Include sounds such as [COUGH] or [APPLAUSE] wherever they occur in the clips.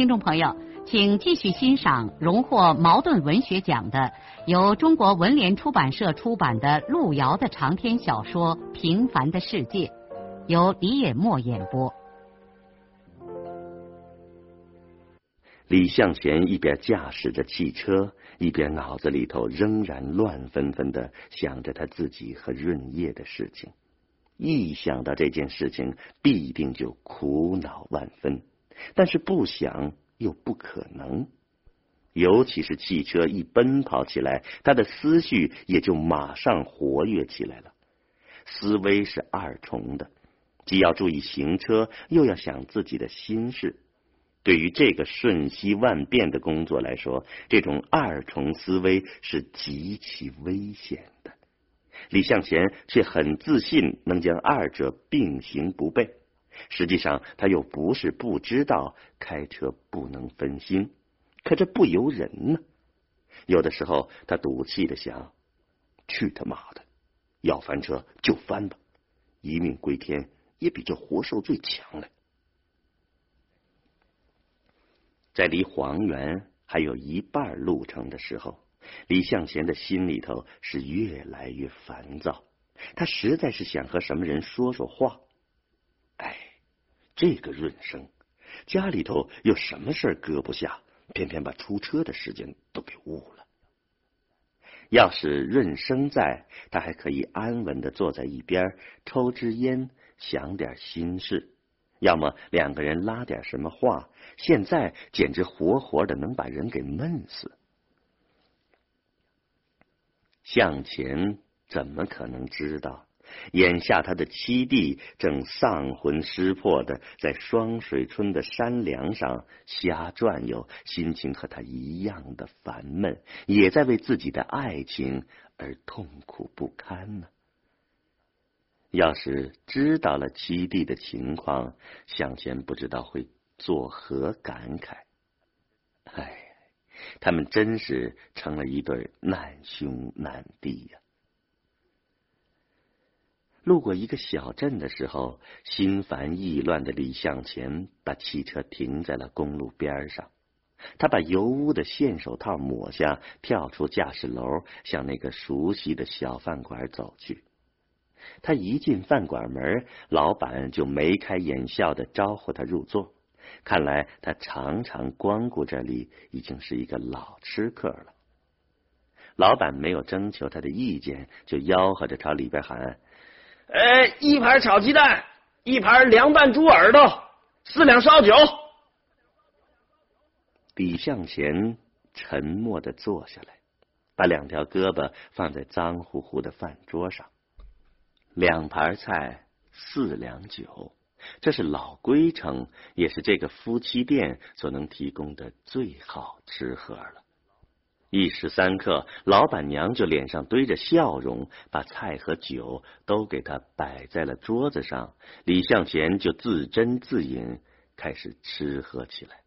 听众朋友，请继续欣赏荣获茅盾文学奖的、由中国文联出版社出版的路遥的长篇小说《平凡的世界》，由李野墨演播。李向前一边驾驶着汽车，一边脑子里头仍然乱纷纷的想着他自己和润叶的事情。一想到这件事情，必定就苦恼万分。但是不想又不可能，尤其是汽车一奔跑起来，他的思绪也就马上活跃起来了。思维是二重的，既要注意行车，又要想自己的心事。对于这个瞬息万变的工作来说，这种二重思维是极其危险的。李向前却很自信，能将二者并行不悖。实际上，他又不是不知道开车不能分心，可这不由人呢。有的时候，他赌气的想：去他妈的，要翻车就翻吧，一命归天也比这活受罪强了。在离黄原还有一半路程的时候，李向前的心里头是越来越烦躁，他实在是想和什么人说说话。哎。这个润生家里头有什么事搁不下，偏偏把出车的时间都给误了。要是润生在，他还可以安稳的坐在一边抽支烟，想点心事；要么两个人拉点什么话。现在简直活活的能把人给闷死。向前怎么可能知道？眼下，他的七弟正丧魂失魄的在双水村的山梁上瞎转悠，心情和他一样的烦闷，也在为自己的爱情而痛苦不堪呢。要是知道了七弟的情况，向前不知道会作何感慨。唉，他们真是成了一对难兄难弟呀。路过一个小镇的时候，心烦意乱的李向前把汽车停在了公路边上。他把油污的线手套抹下，跳出驾驶楼，向那个熟悉的小饭馆走去。他一进饭馆门，老板就眉开眼笑的招呼他入座。看来他常常光顾这里，已经是一个老吃客了。老板没有征求他的意见，就吆喝着朝里边喊。哎，一盘炒鸡蛋，一盘凉拌猪耳朵，四两烧酒。李向前沉默的坐下来，把两条胳膊放在脏乎乎的饭桌上。两盘菜，四两酒，这是老规程，也是这个夫妻店所能提供的最好吃喝了。一时三刻，老板娘就脸上堆着笑容，把菜和酒都给他摆在了桌子上。李向前就自斟自饮，开始吃喝起来。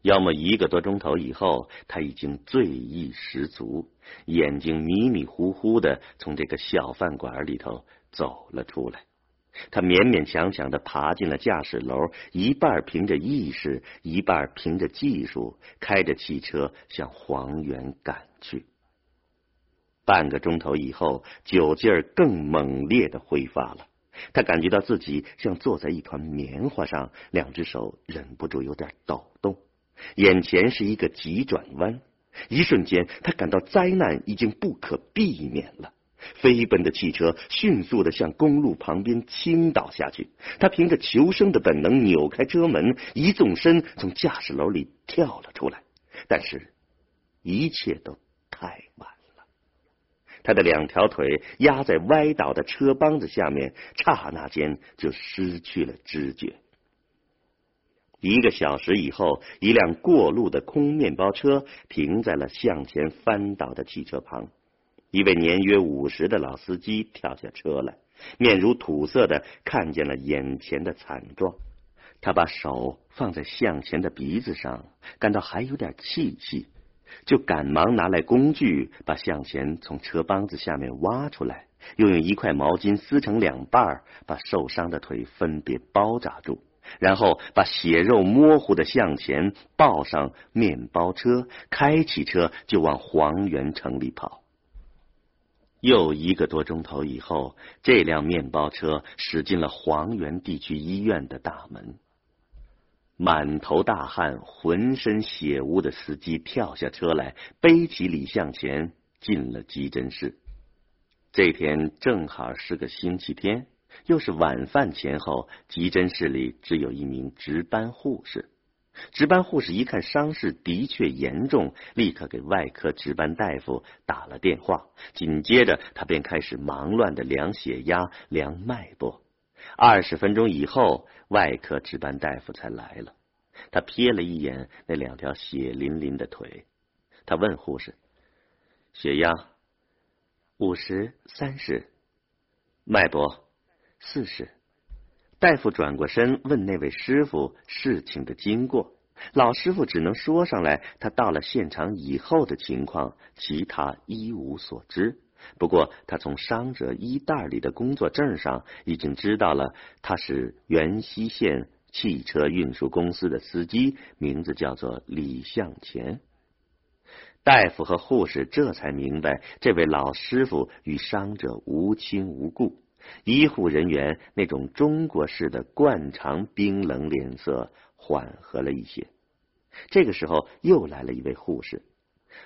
要么一个多钟头以后，他已经醉意十足，眼睛迷迷糊糊的从这个小饭馆里头走了出来。他勉勉强强的爬进了驾驶楼，一半凭着意识，一半凭着技术，开着汽车向黄原赶去。半个钟头以后，酒劲儿更猛烈的挥发了，他感觉到自己像坐在一团棉花上，两只手忍不住有点抖动，眼前是一个急转弯，一瞬间，他感到灾难已经不可避免了。飞奔的汽车迅速的向公路旁边倾倒下去，他凭着求生的本能扭开车门，一纵身从驾驶楼里跳了出来。但是，一切都太晚了，他的两条腿压在歪倒的车帮子下面，刹那间就失去了知觉。一个小时以后，一辆过路的空面包车停在了向前翻倒的汽车旁。一位年约五十的老司机跳下车来，面如土色的看见了眼前的惨状。他把手放在向前的鼻子上，感到还有点气息，就赶忙拿来工具，把向前从车帮子下面挖出来，又用一块毛巾撕成两半，把受伤的腿分别包扎住。然后把血肉模糊的向前抱上面包车，开起车就往黄原城里跑。又一个多钟头以后，这辆面包车驶进了黄原地区医院的大门。满头大汗、浑身血污的司机跳下车来，背起李向前进了急诊室。这天正好是个星期天。又是晚饭前后，急诊室里只有一名值班护士。值班护士一看伤势的确严重，立刻给外科值班大夫打了电话。紧接着，他便开始忙乱的量血压、量脉搏。二十分钟以后，外科值班大夫才来了。他瞥了一眼那两条血淋淋的腿，他问护士：“血压五十三十，脉搏？”四十，大夫转过身问那位师傅事情的经过。老师傅只能说上来他到了现场以后的情况，其他一无所知。不过他从伤者衣袋里的工作证上已经知道了他是元溪县汽车运输公司的司机，名字叫做李向前。大夫和护士这才明白，这位老师傅与伤者无亲无故。医护人员那种中国式的惯常冰冷脸色缓和了一些。这个时候，又来了一位护士。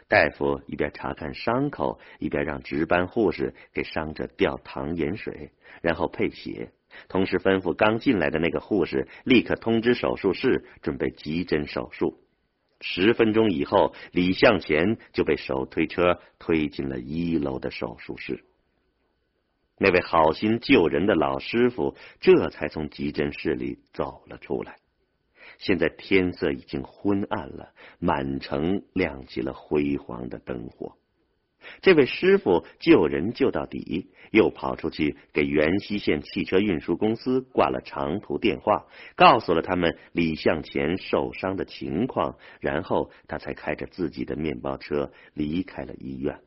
大夫一边查看伤口，一边让值班护士给伤者吊糖盐水，然后配血，同时吩咐刚进来的那个护士立刻通知手术室准备急诊手术。十分钟以后，李向前就被手推车推进了一楼的手术室。那位好心救人的老师傅这才从急诊室里走了出来。现在天色已经昏暗了，满城亮起了辉煌的灯火。这位师傅救人救到底，又跑出去给元溪县汽车运输公司挂了长途电话，告诉了他们李向前受伤的情况，然后他才开着自己的面包车离开了医院。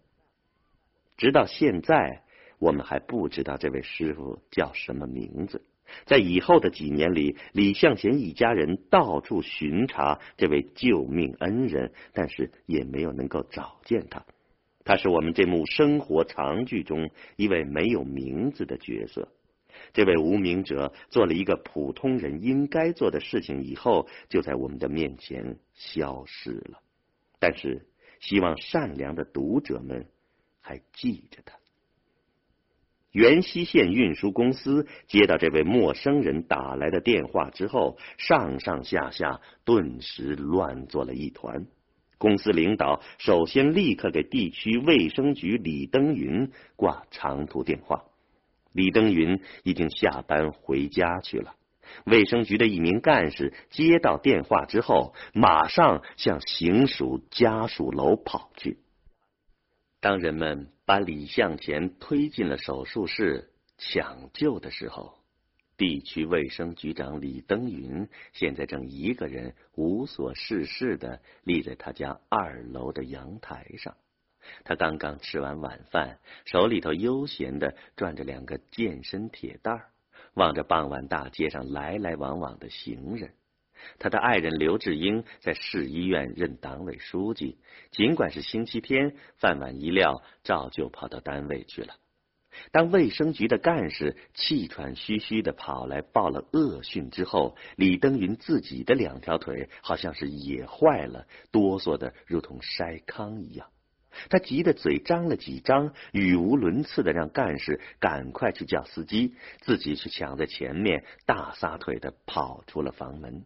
直到现在。我们还不知道这位师傅叫什么名字。在以后的几年里，李向前一家人到处巡查这位救命恩人，但是也没有能够找见他。他是我们这幕生活长剧中一位没有名字的角色。这位无名者做了一个普通人应该做的事情以后，就在我们的面前消失了。但是，希望善良的读者们还记着他。原溪县运输公司接到这位陌生人打来的电话之后，上上下下顿时乱作了一团。公司领导首先立刻给地区卫生局李登云挂长途电话。李登云已经下班回家去了。卫生局的一名干事接到电话之后，马上向行署家属楼跑去。当人们把李向前推进了手术室抢救的时候，地区卫生局长李登云现在正一个人无所事事的立在他家二楼的阳台上。他刚刚吃完晚饭，手里头悠闲的转着两个健身铁蛋儿，望着傍晚大街上来来往往的行人。他的爱人刘志英在市医院任党委书记，尽管是星期天，饭碗一撂，照旧跑到单位去了。当卫生局的干事气喘吁吁的跑来报了恶讯之后，李登云自己的两条腿好像是也坏了，哆嗦的如同筛糠一样。他急得嘴张了几张，语无伦次的让干事赶快去叫司机，自己却抢在前面，大撒腿的跑出了房门。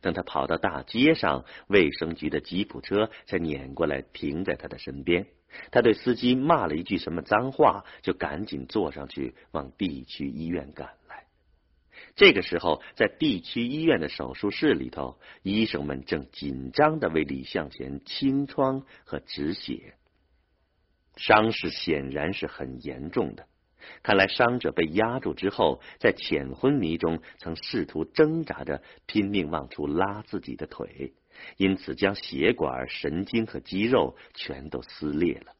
等他跑到大街上，卫生局的吉普车才撵过来，停在他的身边。他对司机骂了一句什么脏话，就赶紧坐上去，往地区医院赶来。这个时候，在地区医院的手术室里头，医生们正紧张的为李向前清创和止血，伤势显然是很严重的。看来伤者被压住之后，在浅昏迷中曾试图挣扎着拼命往出拉自己的腿，因此将血管、神经和肌肉全都撕裂了。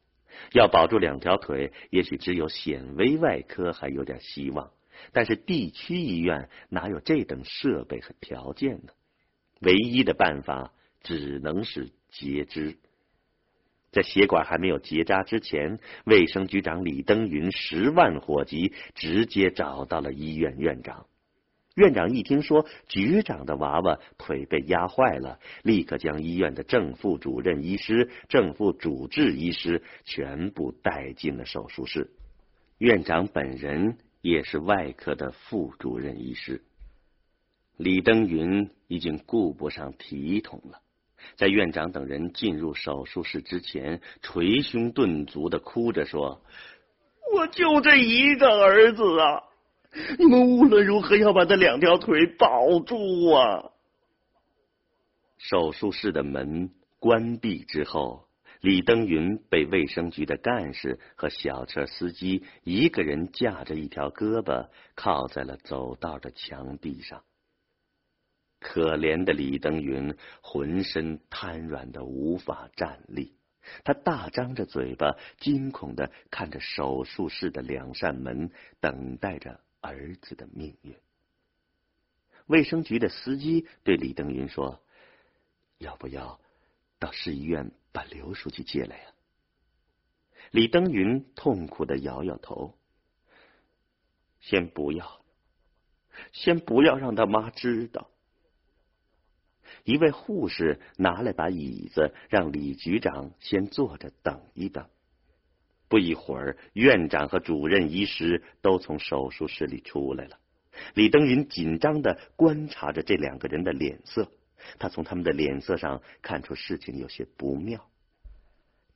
要保住两条腿，也许只有显微外科还有点希望。但是地区医院哪有这等设备和条件呢？唯一的办法只能是截肢。在血管还没有结扎之前，卫生局长李登云十万火急，直接找到了医院院长。院长一听说局长的娃娃腿被压坏了，立刻将医院的正副主任医师、正副主治医师全部带进了手术室。院长本人。也是外科的副主任医师李登云已经顾不上体统了，在院长等人进入手术室之前，捶胸顿足的哭着说：“我就这一个儿子啊！你们无论如何要把他两条腿保住啊！”手术室的门关闭之后。李登云被卫生局的干事和小车司机一个人架着一条胳膊靠在了走道的墙壁上。可怜的李登云浑身瘫软的无法站立，他大张着嘴巴，惊恐的看着手术室的两扇门，等待着儿子的命运。卫生局的司机对李登云说：“要不要到市医院？”把刘书记接来呀！李登云痛苦的摇摇头，先不要，先不要让他妈知道。一位护士拿来把椅子，让李局长先坐着等一等。不一会儿，院长和主任医师都从手术室里出来了。李登云紧张的观察着这两个人的脸色。他从他们的脸色上看出事情有些不妙。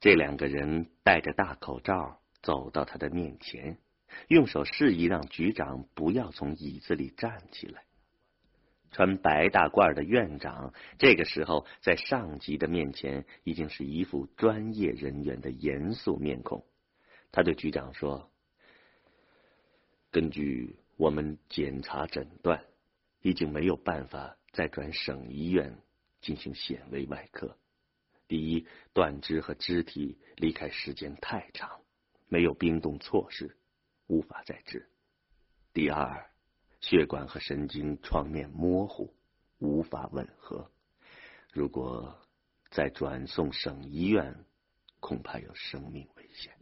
这两个人戴着大口罩走到他的面前，用手示意让局长不要从椅子里站起来。穿白大褂的院长这个时候在上级的面前已经是一副专业人员的严肃面孔。他对局长说：“根据我们检查诊断，已经没有办法。”再转省医院进行显微外科。第一，断肢和肢体离开时间太长，没有冰冻措施，无法再治。第二，血管和神经创面模糊，无法吻合。如果再转送省医院，恐怕有生命危险。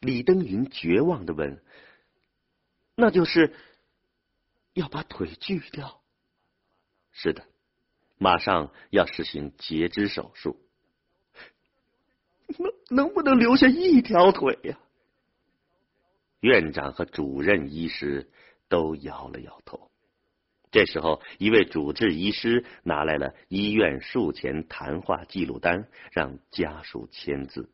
李登云绝望的问：“那就是？”要把腿锯掉，是的，马上要实行截肢手术。能 [LAUGHS] 能不能留下一条腿呀？院长和主任医师都摇了摇头。这时候，一位主治医师拿来了医院术前谈话记录单，让家属签字。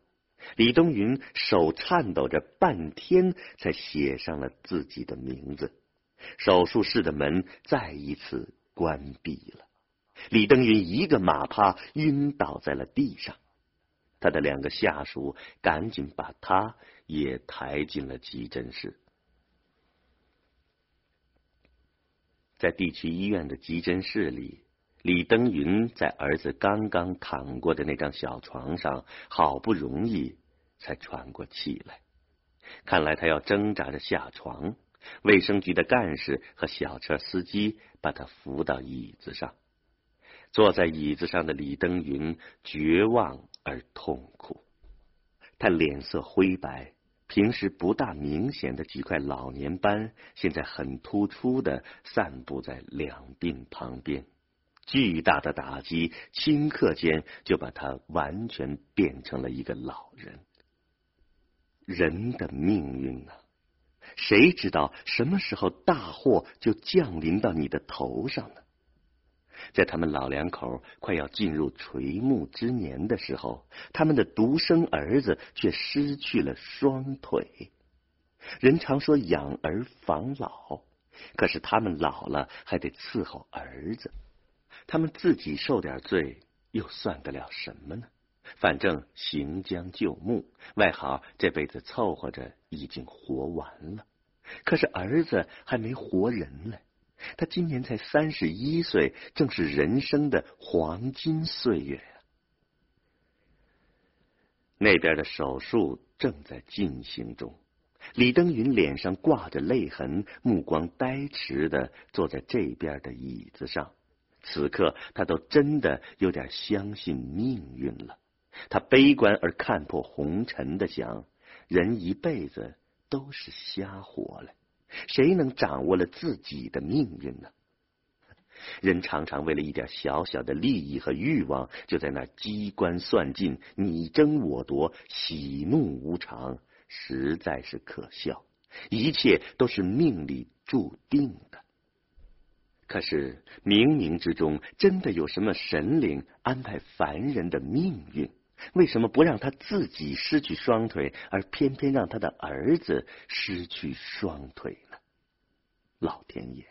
李登云手颤抖着，半天才写上了自己的名字。手术室的门再一次关闭了，李登云一个马趴晕倒在了地上，他的两个下属赶紧把他也抬进了急诊室。在地区医院的急诊室里，李登云在儿子刚刚躺过的那张小床上，好不容易才喘过气来，看来他要挣扎着下床。卫生局的干事和小车司机把他扶到椅子上，坐在椅子上的李登云绝望而痛苦，他脸色灰白，平时不大明显的几块老年斑现在很突出的散布在两鬓旁边，巨大的打击顷刻间就把他完全变成了一个老人。人的命运呢？谁知道什么时候大祸就降临到你的头上呢？在他们老两口快要进入垂暮之年的时候，他们的独生儿子却失去了双腿。人常说养儿防老，可是他们老了还得伺候儿子，他们自己受点罪又算得了什么呢？反正行将就木，外好这辈子凑合着已经活完了。可是儿子还没活人呢，他今年才三十一岁，正是人生的黄金岁月呀。那边的手术正在进行中，李登云脸上挂着泪痕，目光呆滞的坐在这边的椅子上。此刻他都真的有点相信命运了。他悲观而看破红尘的想：人一辈子都是瞎活了，谁能掌握了自己的命运呢？人常常为了一点小小的利益和欲望，就在那机关算尽、你争我夺、喜怒无常，实在是可笑。一切都是命里注定的。可是冥冥之中，真的有什么神灵安排凡人的命运？为什么不让他自己失去双腿，而偏偏让他的儿子失去双腿呢？老天爷，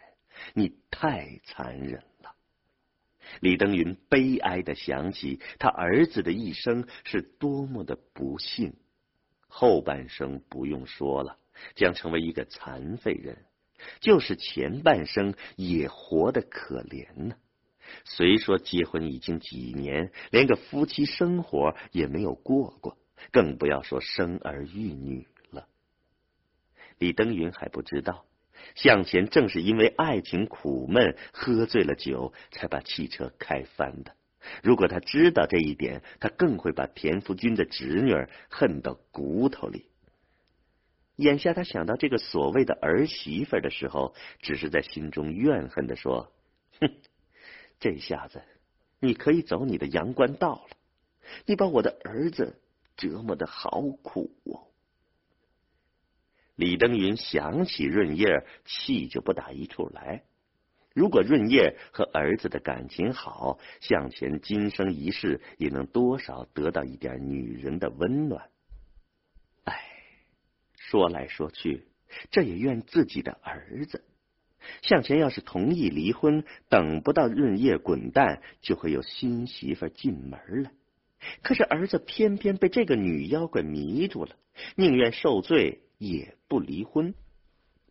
你太残忍了！李登云悲哀的想起他儿子的一生是多么的不幸，后半生不用说了，将成为一个残废人；就是前半生也活得可怜呢。虽说结婚已经几年，连个夫妻生活也没有过过，更不要说生儿育女了。李登云还不知道，向前正是因为爱情苦闷，喝醉了酒，才把汽车开翻的。如果他知道这一点，他更会把田福军的侄女恨到骨头里。眼下他想到这个所谓的儿媳妇的时候，只是在心中怨恨的说：“哼。”这下子，你可以走你的阳关道了。你把我的儿子折磨的好苦哦。李登云想起润叶，气就不打一处来。如果润叶和儿子的感情好，向前今生一世也能多少得到一点女人的温暖。哎，说来说去，这也怨自己的儿子。向前要是同意离婚，等不到润叶滚蛋，就会有新媳妇进门了。可是儿子偏偏被这个女妖怪迷住了，宁愿受罪也不离婚。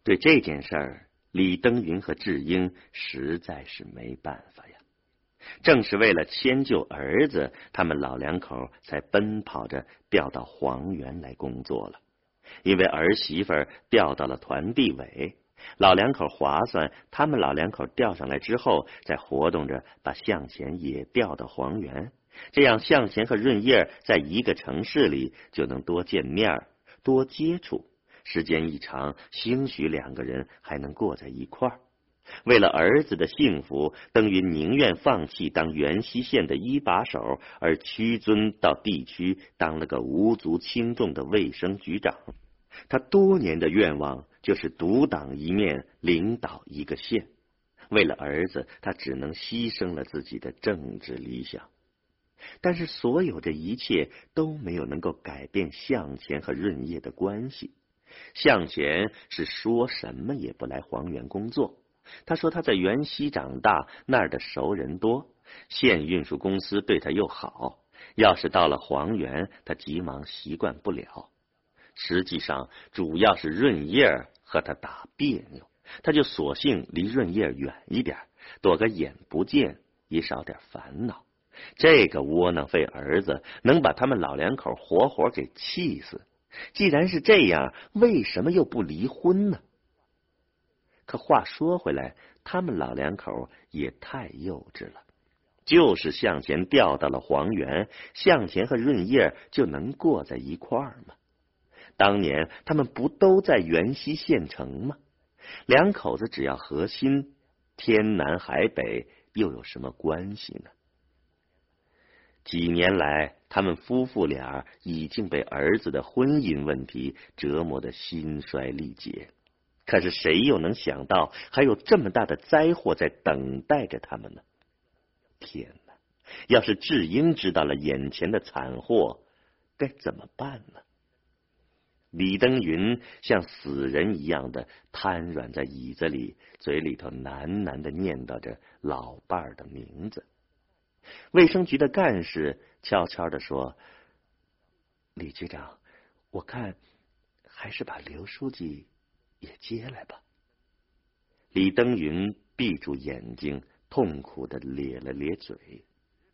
对这件事儿，李登云和智英实在是没办法呀。正是为了迁就儿子，他们老两口才奔跑着调到黄原来工作了。因为儿媳妇调到了团地委。老两口划算，他们老两口调上来之后，再活动着把向前也调到黄原，这样向前和润叶在一个城市里就能多见面、多接触，时间一长，兴许两个人还能过在一块儿。为了儿子的幸福，登云宁愿放弃当元溪县的一把手，而屈尊到地区当了个无足轻重的卫生局长。他多年的愿望就是独当一面，领导一个县。为了儿子，他只能牺牲了自己的政治理想。但是，所有这一切都没有能够改变向前和润叶的关系。向前是说什么也不来黄原工作。他说他在原西长大，那儿的熟人多，县运输公司对他又好。要是到了黄原，他急忙习惯不了。实际上，主要是润叶和他打别扭，他就索性离润叶远一点，躲个眼不见，也少点烦恼。这个窝囊废儿子能把他们老两口活活给气死。既然是这样，为什么又不离婚呢？可话说回来，他们老两口也太幼稚了。就是向前调到了黄原，向前和润叶就能过在一块儿吗？当年他们不都在元溪县城吗？两口子只要合心，天南海北又有什么关系呢？几年来，他们夫妇俩已经被儿子的婚姻问题折磨的心衰力竭。可是谁又能想到，还有这么大的灾祸在等待着他们呢？天哪！要是智英知道了眼前的惨祸，该怎么办呢？李登云像死人一样的瘫软在椅子里，嘴里头喃喃的念叨着老伴儿的名字。卫生局的干事悄悄的说：“李局长，我看还是把刘书记也接来吧。”李登云闭住眼睛，痛苦的咧了咧嘴。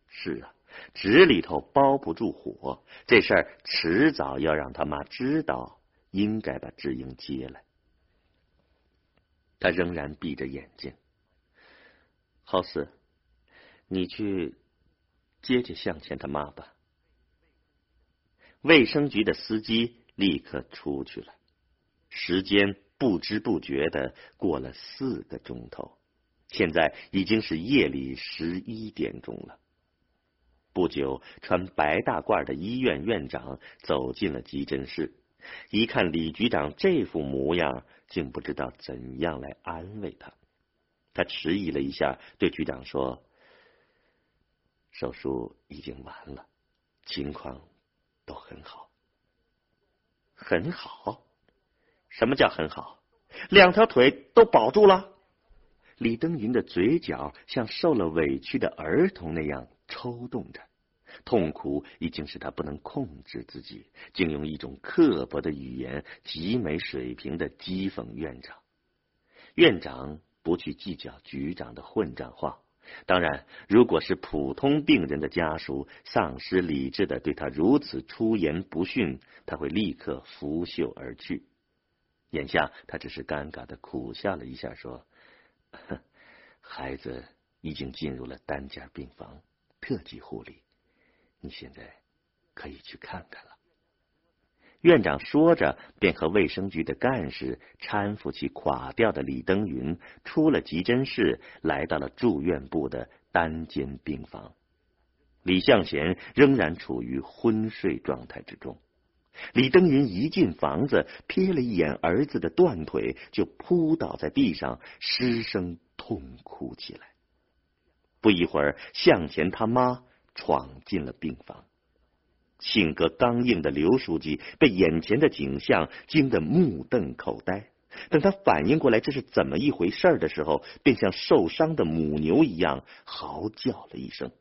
是啊。纸里头包不住火，这事儿迟早要让他妈知道，应该把志英接来。他仍然闭着眼睛。浩四，你去接接向前他妈吧。卫生局的司机立刻出去了。时间不知不觉的过了四个钟头，现在已经是夜里十一点钟了。不久，穿白大褂的医院院长走进了急诊室，一看李局长这副模样，竟不知道怎样来安慰他。他迟疑了一下，对局长说：“手术已经完了，情况都很好，很好。什么叫很好？两条腿都保住了。”李登云的嘴角像受了委屈的儿童那样。抽动着，痛苦已经使他不能控制自己，竟用一种刻薄的语言极没水平的讥讽院长。院长不去计较局长的混账话，当然，如果是普通病人的家属丧失理智的对他如此出言不逊，他会立刻拂袖而去。眼下他只是尴尬的苦笑了一下，说：“ [LAUGHS] 孩子已经进入了单间病房。”特级护理，你现在可以去看看了。院长说着，便和卫生局的干事搀扶起垮掉的李登云，出了急诊室，来到了住院部的单间病房。李向贤仍然处于昏睡状态之中。李登云一进房子，瞥了一眼儿子的断腿，就扑倒在地上，失声痛哭起来。不一会儿，向前他妈闯进了病房。性格刚硬的刘书记被眼前的景象惊得目瞪口呆。等他反应过来这是怎么一回事的时候，便像受伤的母牛一样嚎叫了一声。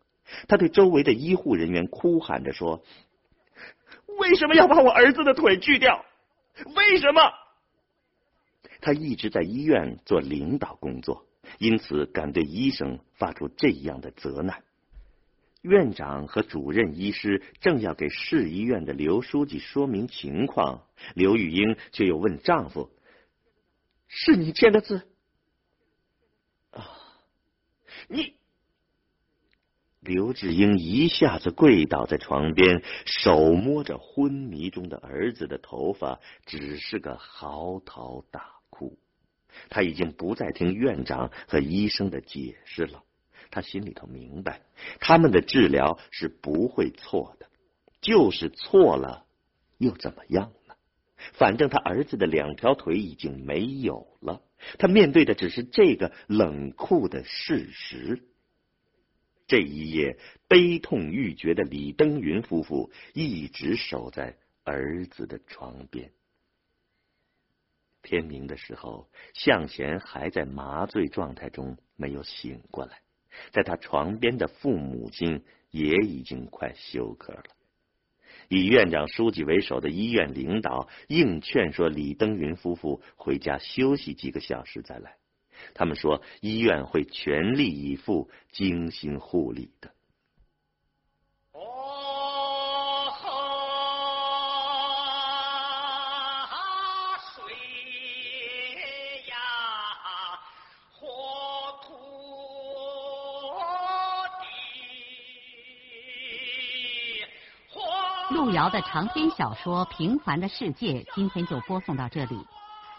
他对周围的医护人员哭喊着说：“为什么要把我儿子的腿锯掉？为什么？”他一直在医院做领导工作。因此，敢对医生发出这样的责难。院长和主任医师正要给市医院的刘书记说明情况，刘玉英却又问丈夫：“是你签的字？”啊，你！刘志英一下子跪倒在床边，手摸着昏迷中的儿子的头发，只是个嚎啕大哭。他已经不再听院长和医生的解释了，他心里头明白，他们的治疗是不会错的，就是错了又怎么样呢？反正他儿子的两条腿已经没有了，他面对的只是这个冷酷的事实。这一夜，悲痛欲绝的李登云夫妇一直守在儿子的床边。天明的时候，向贤还在麻醉状态中没有醒过来，在他床边的父母亲也已经快休克了。以院长、书记为首的医院领导硬劝说李登云夫妇回家休息几个小时再来，他们说医院会全力以赴、精心护理的。路遥的长篇小说《平凡的世界》今天就播送到这里。